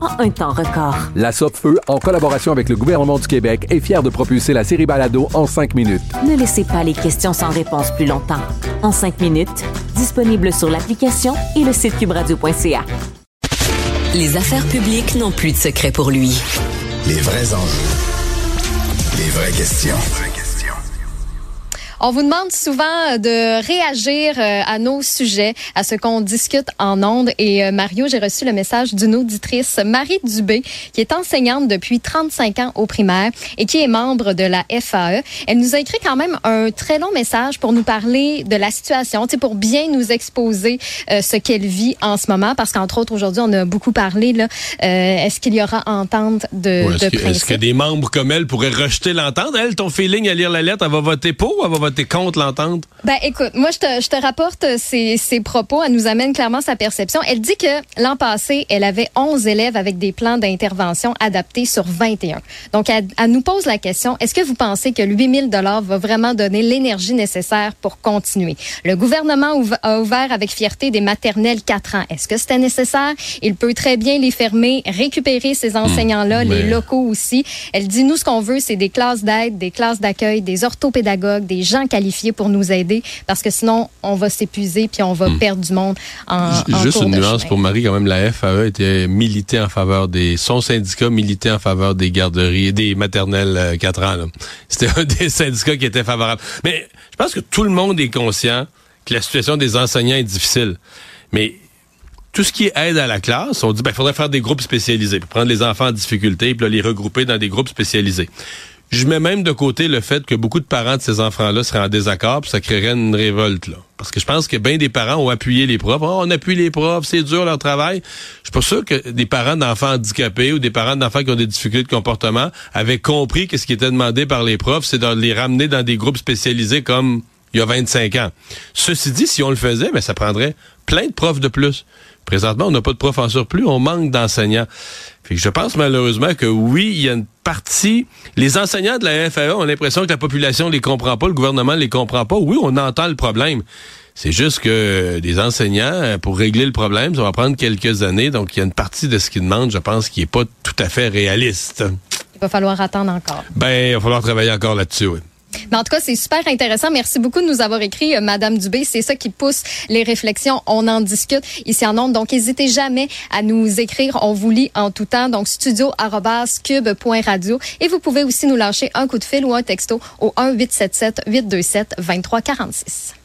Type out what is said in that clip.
en un temps record. La Feu, en collaboration avec le gouvernement du Québec, est fière de propulser la série Balado en cinq minutes. Ne laissez pas les questions sans réponse plus longtemps. En cinq minutes, disponible sur l'application et le site cubradio.ca. Les affaires publiques n'ont plus de secret pour lui. Les vrais enjeux. Les vraies questions. On vous demande souvent de réagir euh, à nos sujets, à ce qu'on discute en ondes. Et euh, Mario, j'ai reçu le message d'une auditrice, Marie Dubé, qui est enseignante depuis 35 ans au primaire et qui est membre de la FAE. Elle nous a écrit quand même un très long message pour nous parler de la situation, pour bien nous exposer euh, ce qu'elle vit en ce moment. Parce qu'entre autres, aujourd'hui, on a beaucoup parlé. Là, est-ce qu'il y aura entente de, ouais, est-ce, de que, est-ce que des membres comme elle pourraient rejeter l'entente? Elle, ton feeling à lire la lettre, elle va voter pour ou elle va voter contre l'entente? Ben, écoute, moi, je te, je te rapporte ses, ses, propos. Elle nous amène clairement sa perception. Elle dit que l'an passé, elle avait 11 élèves avec des plans d'intervention adaptés sur 21. Donc, elle, elle nous pose la question, est-ce que vous pensez que 8000 dollars va vraiment donner l'énergie nécessaire pour continuer? Le gouvernement a ouvert avec fierté des maternelles 4 ans. Est-ce que c'était nécessaire? Il peut très bien les fermer, récupérer ces enseignants-là, mmh, les locaux aussi. Elle dit, nous, ce qu'on veut, c'est des classes d'aide, des classes d'accueil, des orthopédagogues, des gens qualifiés pour nous aider parce que sinon, on va s'épuiser puis on va hmm. perdre du monde en, en Juste une nuance chemin. pour Marie, quand même, la FAE était militée en faveur des... Son syndicat militait en faveur des garderies, des maternelles euh, 4 ans. C'était un des syndicats qui était favorable. Mais je pense que tout le monde est conscient que la situation des enseignants est difficile. Mais tout ce qui est aide à la classe, on dit ben faudrait faire des groupes spécialisés, prendre les enfants en difficulté, puis là, les regrouper dans des groupes spécialisés. Je mets même de côté le fait que beaucoup de parents de ces enfants-là seraient en désaccord, puis ça créerait une révolte là. Parce que je pense que bien des parents ont appuyé les profs. Oh, on appuie les profs, c'est dur leur travail. Je suis pas sûr que des parents d'enfants handicapés ou des parents d'enfants qui ont des difficultés de comportement avaient compris que ce qui était demandé par les profs, c'est de les ramener dans des groupes spécialisés comme il y a 25 ans. Ceci dit, si on le faisait, ben, ça prendrait plein de profs de plus. Présentement, on n'a pas de profs en surplus, on manque d'enseignants. Fait que je pense malheureusement que oui, il y a une partie. Les enseignants de la FAE ont l'impression que la population les comprend pas, le gouvernement les comprend pas. Oui, on entend le problème. C'est juste que des enseignants, pour régler le problème, ça va prendre quelques années. Donc, il y a une partie de ce qu'ils demandent, je pense, qui est pas tout à fait réaliste. Il va falloir attendre encore. Ben, il va falloir travailler encore là-dessus, oui. En tout cas, c'est super intéressant. Merci beaucoup de nous avoir écrit, euh, Madame Dubé. C'est ça qui pousse les réflexions. On en discute ici en ondes. Donc, n'hésitez jamais à nous écrire. On vous lit en tout temps. Donc, studio.cube.radio. Et vous pouvez aussi nous lâcher un coup de fil ou un texto au 1 877 827 2346.